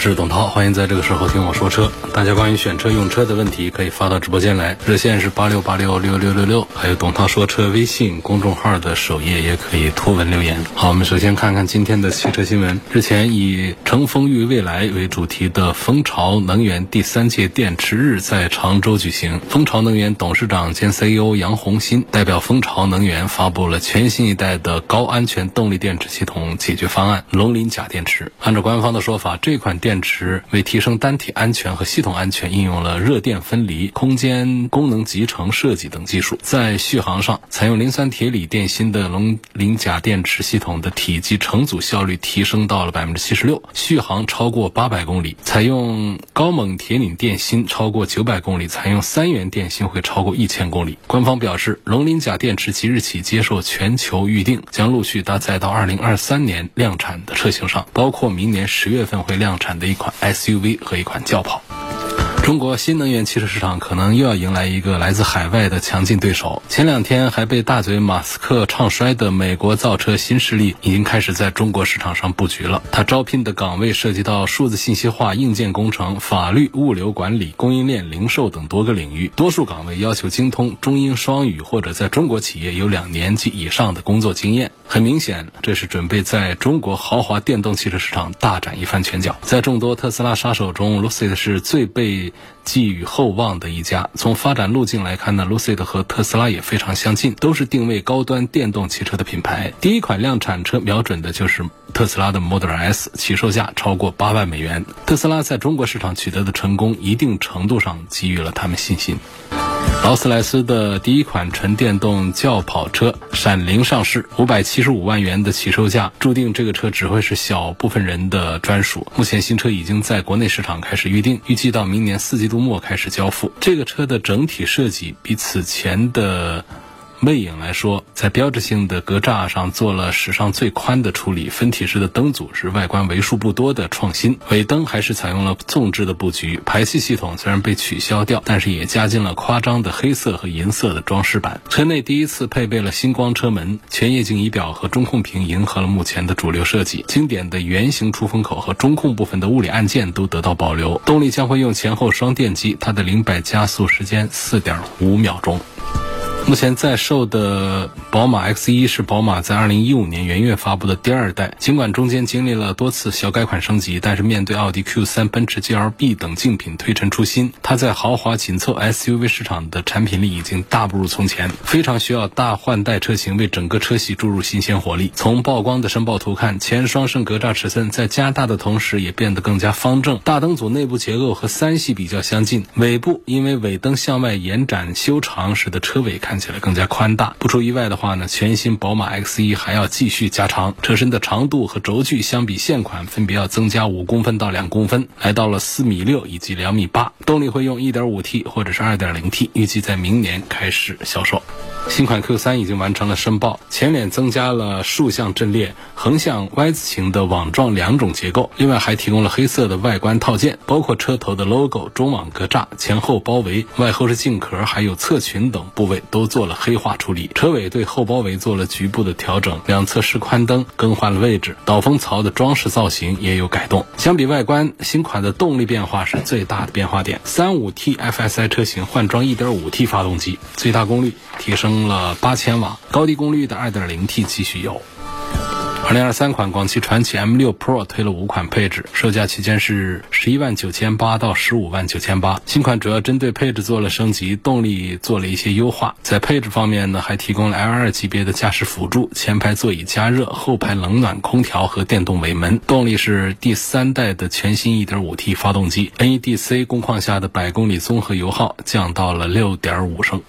是董涛，欢迎在这个时候听我说车。大家关于选车用车的问题，可以发到直播间来，热线是八六八六六六六六，还有董涛说车微信公众号的首页也可以图文留言。好，我们首先看看今天的汽车新闻。日前以“乘风遇未来”为主题的蜂巢能源第三届电池日在常州举行。蜂巢能源董事长兼 CEO 杨红新代表蜂巢能源发布了全新一代的高安全动力电池系统解决方案——龙鳞钾电池。按照官方的说法，这款电电池为提升单体安全和系统安全，应用了热电分离、空间功能集成设计等技术。在续航上，采用磷酸铁锂电芯的龙鳞钾电池系统的体积成组效率提升到了百分之七十六，续航超过八百公里。采用高锰铁锂电芯超过九百公里，采用三元电芯会超过一千公里。官方表示，龙鳞钾电池即日起接受全球预定，将陆续搭载到二零二三年量产的车型上，包括明年十月份会量产。的一款 SUV 和一款轿跑。中国新能源汽车市场可能又要迎来一个来自海外的强劲对手。前两天还被大嘴马斯克唱衰的美国造车新势力，已经开始在中国市场上布局了。他招聘的岗位涉及到数字信息化、硬件工程、法律、物流管理、供应链、零售等多个领域，多数岗位要求精通中英双语或者在中国企业有两年及以上的工作经验。很明显，这是准备在中国豪华电动汽车市场大展一番拳脚。在众多特斯拉杀手中，Lucid 是最被寄予厚望的一家。从发展路径来看呢，Lucid 和特斯拉也非常相近，都是定位高端电动汽车的品牌。第一款量产车瞄准的就是特斯拉的 Model S，起售价超过八万美元。特斯拉在中国市场取得的成功，一定程度上给予了他们信心。劳斯莱斯的第一款纯电动轿跑车闪灵上市，五百七十五万元的起售价，注定这个车只会是小部分人的专属。目前新车已经在国内市场开始预定，预计到明年四季度末开始交付。这个车的整体设计比此前的。魅影来说，在标志性的格栅上做了史上最宽的处理，分体式的灯组是外观为数不多的创新。尾灯还是采用了纵置的布局，排气系统虽然被取消掉，但是也加进了夸张的黑色和银色的装饰板。车内第一次配备了星光车门，全液晶仪表和中控屏迎合了目前的主流设计。经典的圆形出风口和中控部分的物理按键都得到保留。动力将会用前后双电机，它的零百加速时间四点五秒钟。目前在售的宝马 X1 是宝马在2015年元月发布的第二代，尽管中间经历了多次小改款升级，但是面对奥迪 Q3、奔驰 GLB 等竞品推陈出新，它在豪华紧凑 SUV 市场的产品力已经大不如从前，非常需要大换代车型为整个车系注入新鲜活力。从曝光的申报图看，前双肾格栅尺寸在加大的同时也变得更加方正，大灯组内部结构和三系比较相近，尾部因为尾灯向外延展修长，使得车尾看。起来更加宽大，不出意外的话呢，全新宝马 X1 还要继续加长，车身的长度和轴距相比现款分别要增加五公分到两公分，来到了四米六以及两米八。动力会用 1.5T 或者是 2.0T，预计在明年开始销售。新款 Q3 已经完成了申报，前脸增加了竖向阵列、横向 Y 字形的网状两种结构，另外还提供了黑色的外观套件，包括车头的 logo、中网格栅、前后包围、外后视镜壳，还有侧裙等部位都都做了黑化处理。车尾对后包围做了局部的调整，两侧示宽灯更换了位置，导风槽的装饰造型也有改动。相比外观，新款的动力变化是最大的变化点。三五 T F S I 车型换装一点五 T 发动机，最大功率提升。了八千瓦，高低功率的二点零 T 继续有。2023款广汽传祺 M6 Pro 推了五款配置，售价区间是十一万九千八到十五万九千八。新款主要针对配置做了升级，动力做了一些优化。在配置方面呢，还提供了 L2 级别的驾驶辅助、前排座椅加热、后排冷暖空调和电动尾门。动力是第三代的全新 1.5T 发动机，NEDC 工况下的百公里综合油耗降到了6.5升。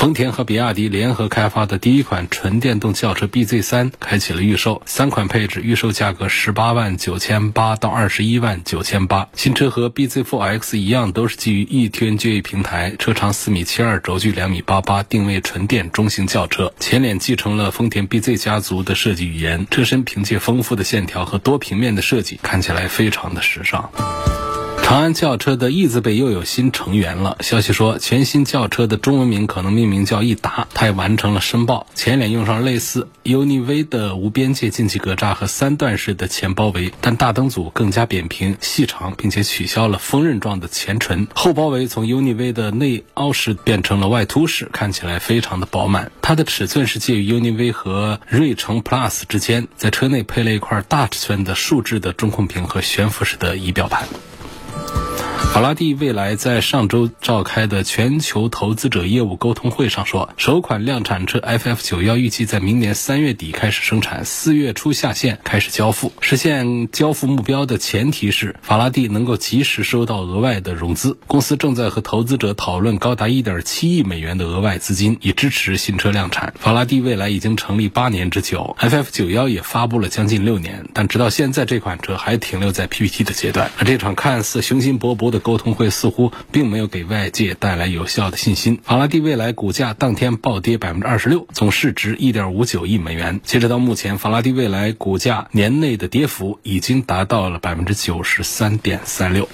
丰田和比亚迪联合开发的第一款纯电动轿车 BZ 三开启了预售，三款配置预售价格十八万九千八到二十一万九千八。新车和 BZ4X 一样，都是基于 eTNGA 平台，车长四米七二，轴距两米八八，定位纯电中型轿车。前脸继承了丰田 BZ 家族的设计语言，车身凭借丰富的线条和多平面的设计，看起来非常的时尚。长安轿车的 E 字辈又有新成员了。消息说，全新轿车的中文名可能命名叫益达，它也完成了申报。前脸用上类似 UNI-V 的无边界进气格栅和三段式的前包围，但大灯组更加扁平细长，并且取消了锋刃状的前唇。后包围从 UNI-V 的内凹式变成了外凸式，看起来非常的饱满。它的尺寸是介于 UNI-V 和锐城 Plus 之间，在车内配了一块大尺寸的竖置的中控屏和悬浮式的仪表盘。法拉第未来在上周召开的全球投资者业务沟通会上说，首款量产车 FF 九幺预计在明年三月底开始生产，四月初下线开始交付。实现交付目标的前提是法拉第能够及时收到额外的融资。公司正在和投资者讨论高达一点七亿美元的额外资金，以支持新车量产。法拉第未来已经成立八年之久，FF 九幺也发布了将近六年，但直到现在这款车还停留在 PPT 的阶段。而这场看似雄心勃勃的沟通会似乎并没有给外界带来有效的信心。法拉第未来股价当天暴跌百分之二十六，总市值一点五九亿美元。截止到目前，法拉第未来股价年内的跌幅已经达到了百分之九十三点三六。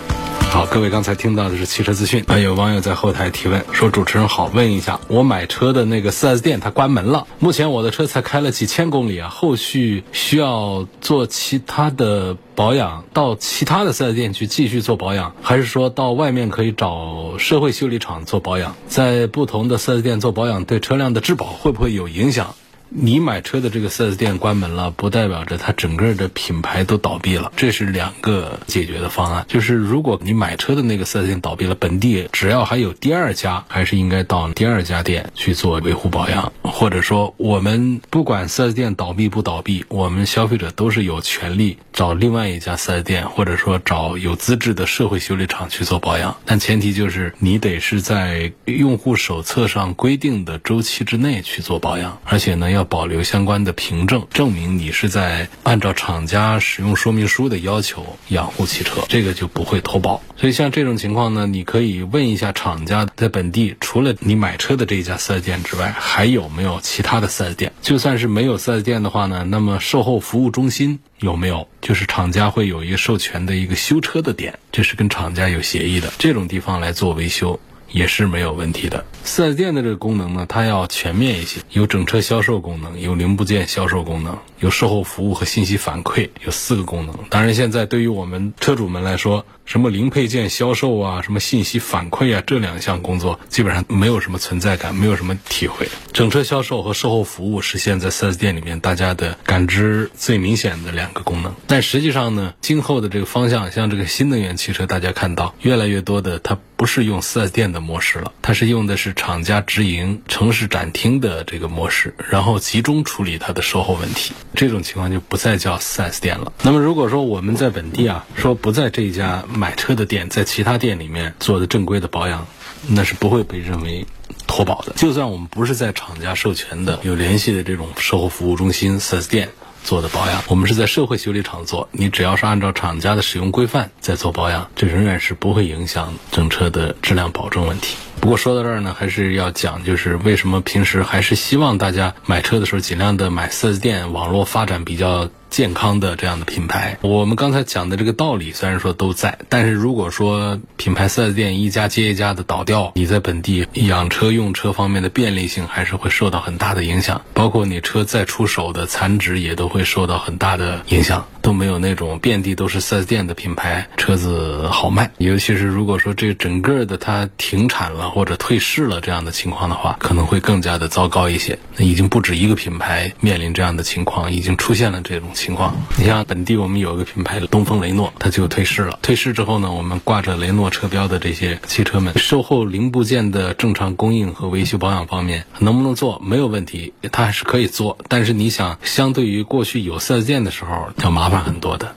好，各位刚才听到的是汽车资讯。还有网友在后台提问说：“主持人好，问一下，我买车的那个 4S 店它关门了，目前我的车才开了几千公里啊，后续需要做其他的保养，到其他的 4S 店去继续做保养，还是说到外面可以找社会修理厂做保养？在不同的 4S 店做保养，对车辆的质保会不会有影响？”你买车的这个 4S 店关门了，不代表着它整个的品牌都倒闭了，这是两个解决的方案。就是如果你买车的那个 4S 店倒闭了，本地只要还有第二家，还是应该到第二家店去做维护保养，或者说我们不管 4S 店倒闭不倒闭，我们消费者都是有权利找另外一家 4S 店，或者说找有资质的社会修理厂去做保养。但前提就是你得是在用户手册上规定的周期之内去做保养，而且呢要。保留相关的凭证，证明你是在按照厂家使用说明书的要求养护汽车，这个就不会投保。所以像这种情况呢，你可以问一下厂家，在本地除了你买车的这一家四 S 店之外，还有没有其他的四 S 店？就算是没有四 S 店的话呢，那么售后服务中心有没有？就是厂家会有一个授权的一个修车的点，这是跟厂家有协议的，这种地方来做维修。也是没有问题的。四 S 店的这个功能呢，它要全面一些，有整车销售功能，有零部件销售功能，有售后服务和信息反馈，有四个功能。当然，现在对于我们车主们来说，什么零配件销售啊，什么信息反馈啊，这两项工作基本上没有什么存在感，没有什么体会。整车销售和售后服务是现在四 S 店里面大家的感知最明显的两个功能。但实际上呢，今后的这个方向，像这个新能源汽车，大家看到越来越多的，它不是用四 S 店的模式了，它是用的是厂家直营、城市展厅的这个模式，然后集中处理它的售后问题。这种情况就不再叫四 S 店了。那么如果说我们在本地啊，说不在这一家。买车的店在其他店里面做的正规的保养，那是不会被认为脱保的。就算我们不是在厂家授权的、有联系的这种售后服务中心、四 S 店做的保养，我们是在社会修理厂做，你只要是按照厂家的使用规范在做保养，这仍然是不会影响整车的质量保证问题。不过说到这儿呢，还是要讲，就是为什么平时还是希望大家买车的时候尽量的买四 S 店，网络发展比较。健康的这样的品牌，我们刚才讲的这个道理虽然说都在，但是如果说品牌四 S 店一家接一家的倒掉，你在本地养车用车方面的便利性还是会受到很大的影响，包括你车再出手的残值也都会受到很大的影响，都没有那种遍地都是四 S 店的品牌车子好卖。尤其是如果说这整个的它停产了或者退市了这样的情况的话，可能会更加的糟糕一些。那已经不止一个品牌面临这样的情况，已经出现了这种情。况，你像本地我们有一个品牌东风雷诺，它就退市了。退市之后呢，我们挂着雷诺车标的这些汽车们，售后零部件的正常供应和维修保养方面能不能做？没有问题，它还是可以做。但是你想，相对于过去有四 S 店的时候，要麻烦很多的。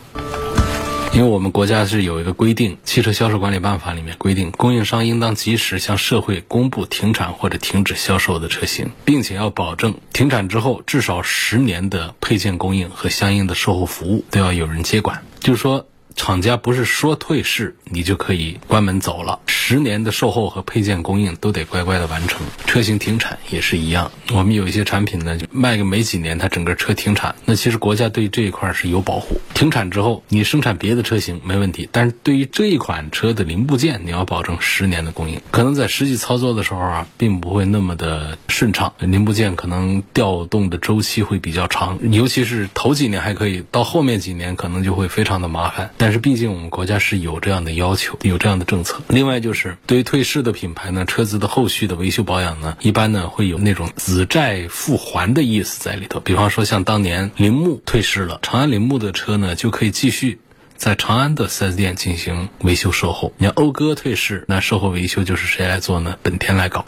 因为我们国家是有一个规定，《汽车销售管理办法》里面规定，供应商应当及时向社会公布停产或者停止销售的车型，并且要保证停产之后至少十年的配件供应和相应的售后服务都要有人接管。就是说。厂家不是说退市你就可以关门走了，十年的售后和配件供应都得乖乖的完成。车型停产也是一样，我们有一些产品呢，就卖个没几年，它整个车停产，那其实国家对这一块是有保护。停产之后，你生产别的车型没问题，但是对于这一款车的零部件，你要保证十年的供应。可能在实际操作的时候啊，并不会那么的顺畅，零部件可能调动的周期会比较长，尤其是头几年还可以，到后面几年可能就会非常的麻烦。但是毕竟我们国家是有这样的要求，有这样的政策。另外就是对于退市的品牌呢，车子的后续的维修保养呢，一般呢会有那种子债复还的意思在里头。比方说像当年铃木退市了，长安铃木的车呢就可以继续在长安的 4S 店进行维修售后。你要讴歌退市，那售后维修就是谁来做呢？本田来搞。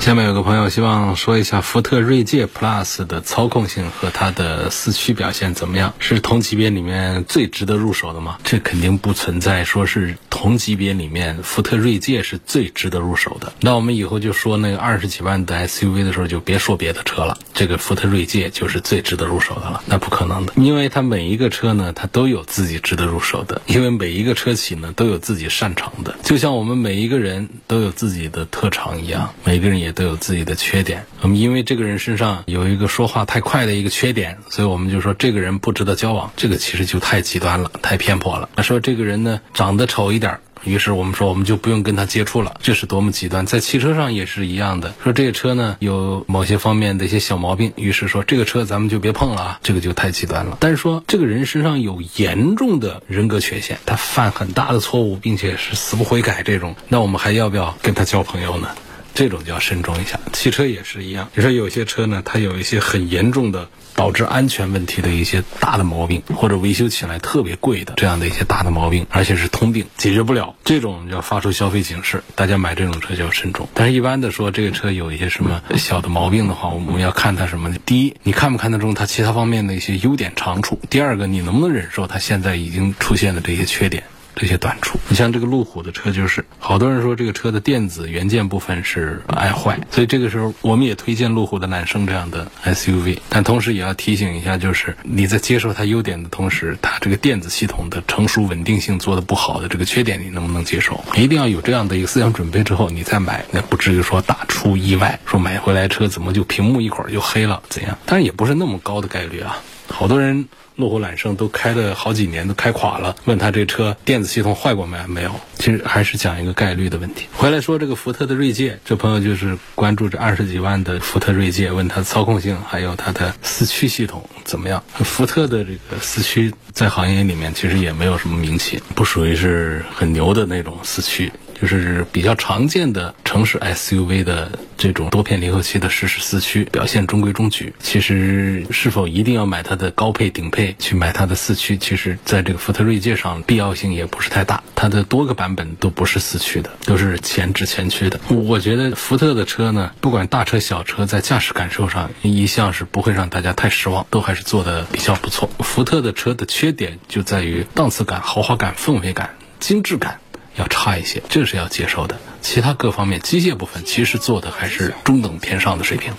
下面有个朋友希望说一下福特锐界 Plus 的操控性和它的四驱表现怎么样？是同级别里面最值得入手的吗？这肯定不存在说是同级别里面福特锐界是最值得入手的。那我们以后就说那个二十几万的 SUV 的时候，就别说别的车了，这个福特锐界就是最值得入手的了。那不可能的，因为它每一个车呢，它都有自己值得入手的，因为每一个车企呢都有自己擅长的，就像我们每一个人都有自己的特长一样，每个人也。都有自己的缺点。我们因为这个人身上有一个说话太快的一个缺点，所以我们就说这个人不值得交往。这个其实就太极端了，太偏颇了。那说这个人呢，长得丑一点。于是我们说，我们就不用跟他接触了，这是多么极端！在汽车上也是一样的，说这个车呢有某些方面的一些小毛病，于是说这个车咱们就别碰了啊，这个就太极端了。但是说这个人身上有严重的人格缺陷，他犯很大的错误，并且是死不悔改这种，那我们还要不要跟他交朋友呢？这种就要慎重一下，汽车也是一样。你说有些车呢，它有一些很严重的导致安全问题的一些大的毛病，或者维修起来特别贵的这样的一些大的毛病，而且是通病，解决不了，这种要发出消费警示，大家买这种车就要慎重。但是，一般的说，这个车有一些什么小的毛病的话，我们要看它什么？第一，你看不看得中它其他方面的一些优点长处？第二个，你能不能忍受它现在已经出现的这些缺点？这些短处，你像这个路虎的车，就是好多人说这个车的电子元件部分是爱坏，所以这个时候我们也推荐路虎的揽胜这样的 SUV，但同时也要提醒一下，就是你在接受它优点的同时，它这个电子系统的成熟稳定性做的不好的这个缺点，你能不能接受？一定要有这样的一个思想准备之后，你再买，那不至于说大出意外，说买回来车怎么就屏幕一会儿就黑了怎样？当然也不是那么高的概率啊，好多人。路虎揽胜都开了好几年，都开垮了。问他这车电子系统坏过没？没有。其实还是讲一个概率的问题。回来说这个福特的锐界，这朋友就是关注这二十几万的福特锐界，问他操控性还有它的四驱系统怎么样？福特的这个四驱在行业里面其实也没有什么名气，不属于是很牛的那种四驱。就是比较常见的城市 SUV 的这种多片离合器的适时四驱，表现中规中矩。其实是否一定要买它的高配顶配去买它的四驱？其实在这个福特锐界上必要性也不是太大。它的多个版本都不是四驱的，都是前置前驱的。我觉得福特的车呢，不管大车小车，在驾驶感受上一向是不会让大家太失望，都还是做的比较不错。福特的车的缺点就在于档次感、豪华感、氛围感、精致感。要差一些，这是要接受的。其他各方面机械部分其实做的还是中等偏上的水平。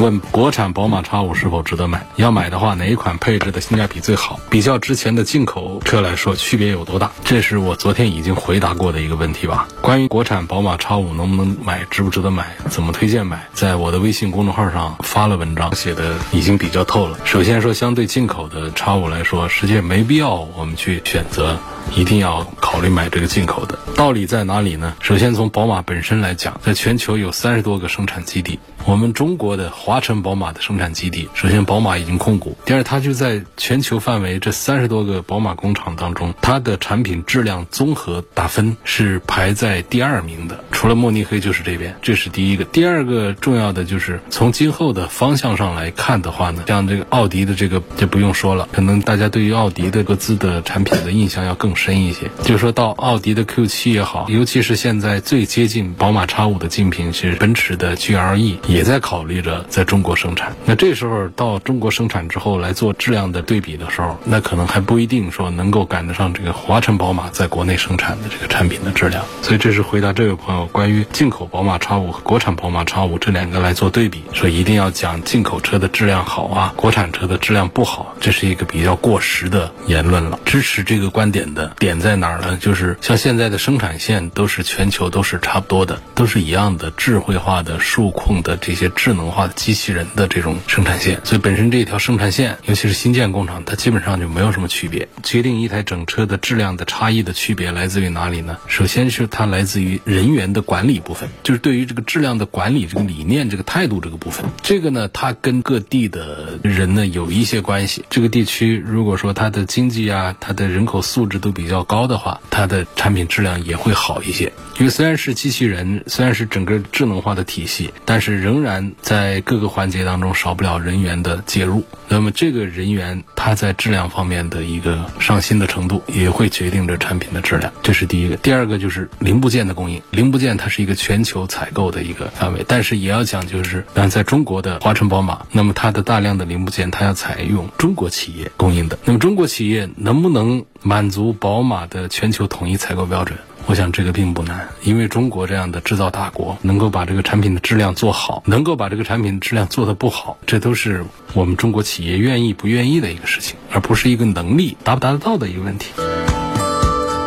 问国产宝马叉五是否值得买？要买的话，哪一款配置的性价比最好？比较之前的进口车来说，区别有多大？这是我昨天已经回答过的一个问题吧。关于国产宝马叉五能不能买，值不值得买，怎么推荐买，在我的微信公众号上发了文章，写的已经比较透了。首先说，相对进口的叉五来说，实际没必要我们去选择。一定要考虑买这个进口的，道理在哪里呢？首先从宝马本身来讲，在全球有三十多个生产基地，我们中国的华晨宝马的生产基地，首先宝马已经控股，第二，它就在全球范围这三十多个宝马工厂当中，它的产品质量综合打分是排在第二名的，除了慕尼黑就是这边，这是第一个。第二个重要的就是从今后的方向上来看的话呢，像这个奥迪的这个就不用说了，可能大家对于奥迪的各自的产品的印象要更。深一些，就是。说到奥迪的 Q7 也好，尤其是现在最接近宝马 X5 的竞品是奔驰的 GLE，也也在考虑着在中国生产。那这时候到中国生产之后来做质量的对比的时候，那可能还不一定说能够赶得上这个华晨宝马在国内生产的这个产品的质量。所以这是回答这位朋友关于进口宝马 X5 和国产宝马 X5 这两个来做对比，说一定要讲进口车的质量好啊，国产车的质量不好，这是一个比较过时的言论了。支持这个观点的点在哪儿呢？就是像现在的生产线都是全球都是差不多的，都是一样的智慧化的数控的这些智能化的机器人的这种生产线，所以本身这一条生产线，尤其是新建工厂，它基本上就没有什么区别。决定一台整车的质量的差异的区别来自于哪里呢？首先是它来自于人员的管理部分，就是对于这个质量的管理这个理念、这个态度这个部分。这个呢，它跟各地的人呢有一些关系。这个地区如果说它的经济啊，它的人口素质都比较高的话，它的产品质量也会好一些。因为虽然是机器人，虽然是整个智能化的体系，但是人仍然在各个环节当中少不了人员的介入。那么这个人员他在质量方面的一个上心的程度，也会决定着产品的质量。这是第一个。第二个就是零部件的供应，零部件它是一个全球采购的一个范围，但是也要讲就是，但在中国的华晨宝马，那么它的大量的零部件它要采用中国企业供应的。那么中国企业能不能满足宝马的全球统一采购标准？我想这个并不难，因为中国这样的制造大国，能够把这个产品的质量做好，能够把这个产品质量做得不好，这都是我们中国企业愿意不愿意的一个事情，而不是一个能力达不达得到的一个问题。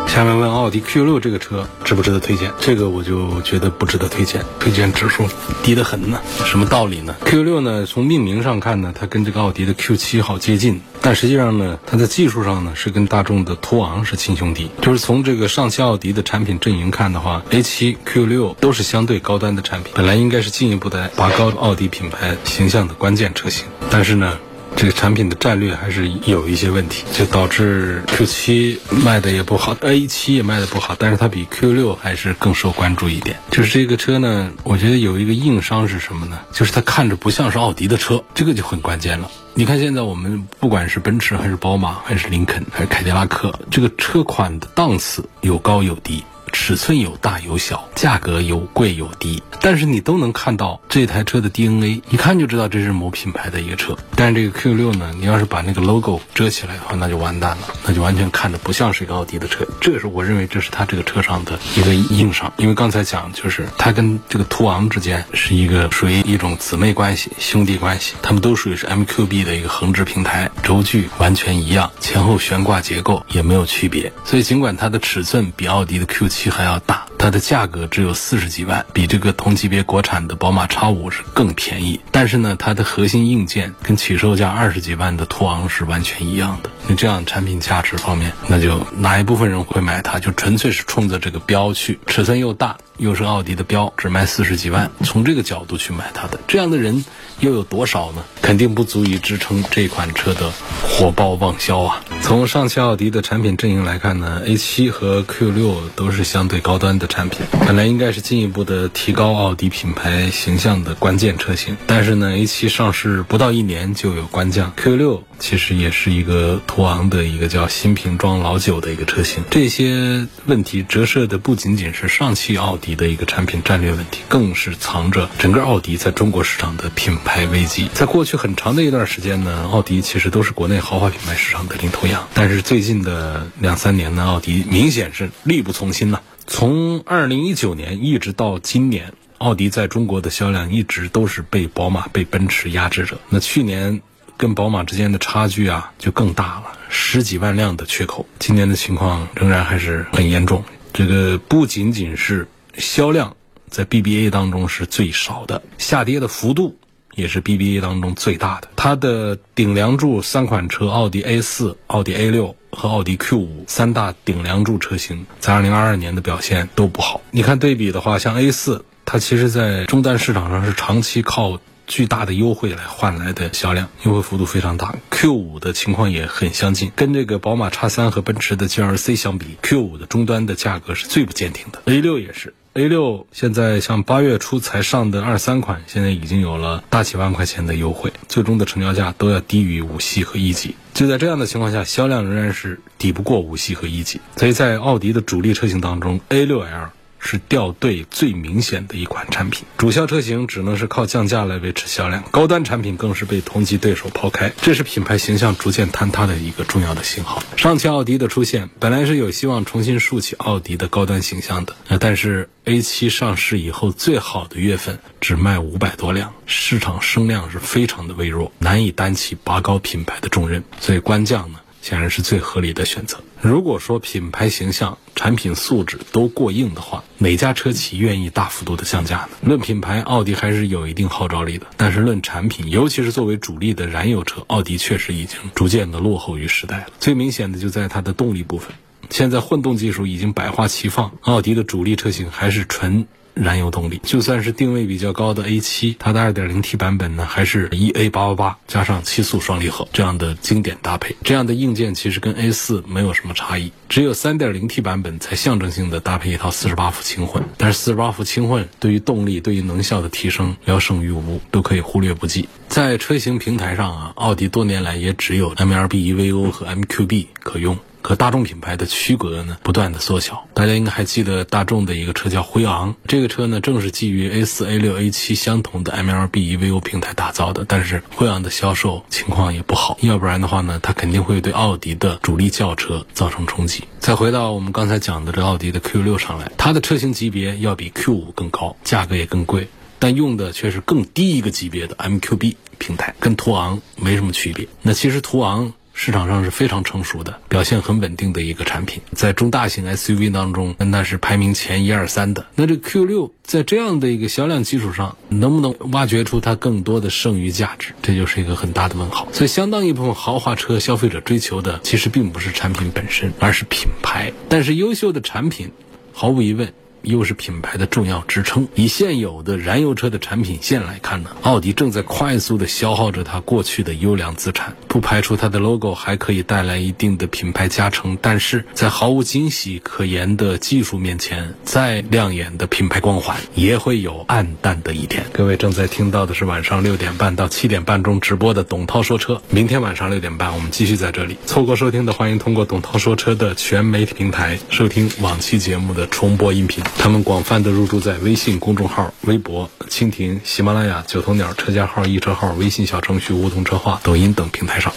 下面问奥迪 Q 六这个车值不值得推荐？这个我就觉得不值得推荐，推荐指数低得很呢。什么道理呢？Q 六呢，从命名上看呢，它跟这个奥迪的 Q 七好接近，但实际上呢，它在技术上呢是跟大众的途昂是亲兄弟。就是从这个上汽奥迪的产品阵营看的话，A7、Q6 都是相对高端的产品，本来应该是进一步的拔高奥迪品牌形象的关键车型，但是呢。这个产品的战略还是有一些问题，就导致 Q7 卖的也不好，A7 也卖的不好，但是它比 Q6 还是更受关注一点。就是这个车呢，我觉得有一个硬伤是什么呢？就是它看着不像是奥迪的车，这个就很关键了。你看现在我们不管是奔驰还是宝马还是林肯还是凯迪拉克，这个车款的档次有高有低。尺寸有大有小，价格有贵有低，但是你都能看到这台车的 DNA，一看就知道这是某品牌的一个车。但是这个 Q6 呢，你要是把那个 logo 遮起来的话，那就完蛋了，那就完全看着不像是一个奥迪的车。这个是我认为这是它这个车上的一个硬伤，因为刚才讲就是它跟这个途昂之间是一个属于一种姊妹关系、兄弟关系，他们都属于是 MQB 的一个横置平台，轴距完全一样，前后悬挂结构也没有区别，所以尽管它的尺寸比奥迪的 Q7 还要大，它的价格只有四十几万，比这个同级别国产的宝马 X5 是更便宜。但是呢，它的核心硬件跟起售价二十几万的途昂是完全一样的。你这样产品价值方面，那就哪一部分人会买它？就纯粹是冲着这个标去，尺寸又大，又是奥迪的标，只卖四十几万，从这个角度去买它的，这样的人又有多少呢？肯定不足以支撑这款车的火爆旺销啊！从上汽奥迪的产品阵营来看呢，A7 和 Q6 都是相对高端的产品，本来应该是进一步的提高奥迪品牌形象的关键车型。但是呢，A7 上市不到一年就有官降，Q6 其实也是一个途昂的一个叫新瓶装老酒的一个车型。这些问题折射的不仅仅是上汽奥迪的一个产品战略问题，更是藏着整个奥迪在中国市场的品牌危机。在过去很长的一段时间呢，奥迪其实都是国内豪华品牌市场的领头羊。但是最近的两三年呢，奥迪明显是力不从心了。从二零一九年一直到今年，奥迪在中国的销量一直都是被宝马、被奔驰压制着。那去年跟宝马之间的差距啊就更大了，十几万辆的缺口。今年的情况仍然还是很严重。这个不仅仅是销量在 BBA 当中是最少的，下跌的幅度。也是 BBA 当中最大的，它的顶梁柱三款车，奥迪 A 四、奥迪 A 六和奥迪 Q 五三大顶梁柱车型，在2022年的表现都不好。你看对比的话，像 A 四，它其实在终端市场上是长期靠巨大的优惠来换来的销量，优惠幅度非常大。Q 五的情况也很相近，跟这个宝马 X 三和奔驰的 GLC 相比，Q 五的终端的价格是最不坚挺的。A 六也是。A 六现在像八月初才上的二三款，现在已经有了大几万块钱的优惠，最终的成交价都要低于五系和一级。就在这样的情况下，销量仍然是抵不过五系和一级。所以在奥迪的主力车型当中，A 六 L。是掉队最明显的一款产品，主销车型只能是靠降价来维持销量，高端产品更是被同级对手抛开，这是品牌形象逐渐坍塌的一个重要的信号。上汽奥迪的出现本来是有希望重新竖起奥迪的高端形象的，但是 A7 上市以后最好的月份只卖五百多辆，市场声量是非常的微弱，难以担起拔高品牌的重任，所以官降呢。显然是最合理的选择。如果说品牌形象、产品素质都过硬的话，哪家车企愿意大幅度的降价呢？论品牌，奥迪还是有一定号召力的。但是论产品，尤其是作为主力的燃油车，奥迪确实已经逐渐的落后于时代了。最明显的就在它的动力部分，现在混动技术已经百花齐放，奥迪的主力车型还是纯。燃油动力，就算是定位比较高的 A7，它的 2.0T 版本呢，还是 EA888 加上七速双离合这样的经典搭配。这样的硬件其实跟 A4 没有什么差异，只有 3.0T 版本才象征性的搭配一套48伏轻混。但是48伏轻混对于动力、对于能效的提升聊胜于无，都可以忽略不计。在车型平台上啊，奥迪多年来也只有 MLB EVO 和 MQB 可用。和大众品牌的区隔呢，不断的缩小。大家应该还记得大众的一个车叫辉昂，这个车呢正是基于 A 四、A 六、A 七相同的 MLB EVO 平台打造的。但是辉昂的销售情况也不好，要不然的话呢，它肯定会对奥迪的主力轿车造成冲击。再回到我们刚才讲的这奥迪的 Q 六上来，它的车型级别要比 Q 五更高，价格也更贵，但用的却是更低一个级别的 MQB 平台，跟途昂没什么区别。那其实途昂。市场上是非常成熟的，表现很稳定的一个产品，在中大型 SUV 当中，那是排名前一二三的。那这 Q 六在这样的一个销量基础上，能不能挖掘出它更多的剩余价值，这就是一个很大的问号。所以，相当一部分豪华车消费者追求的，其实并不是产品本身，而是品牌。但是，优秀的产品，毫无疑问。又是品牌的重要支撑。以现有的燃油车的产品线来看呢，奥迪正在快速的消耗着它过去的优良资产。不排除它的 logo 还可以带来一定的品牌加成，但是在毫无惊喜可言的技术面前，再亮眼的品牌光环也会有暗淡的一天。各位正在听到的是晚上六点半到七点半中直播的董涛说车。明天晚上六点半我们继续在这里。错过收听的，欢迎通过董涛说车的全媒体平台收听往期节目的重播音频。他们广泛的入驻在微信公众号、微博、蜻蜓、喜马拉雅、九头鸟车架号、易车号、微信小程序梧桐车话、抖音等平台上。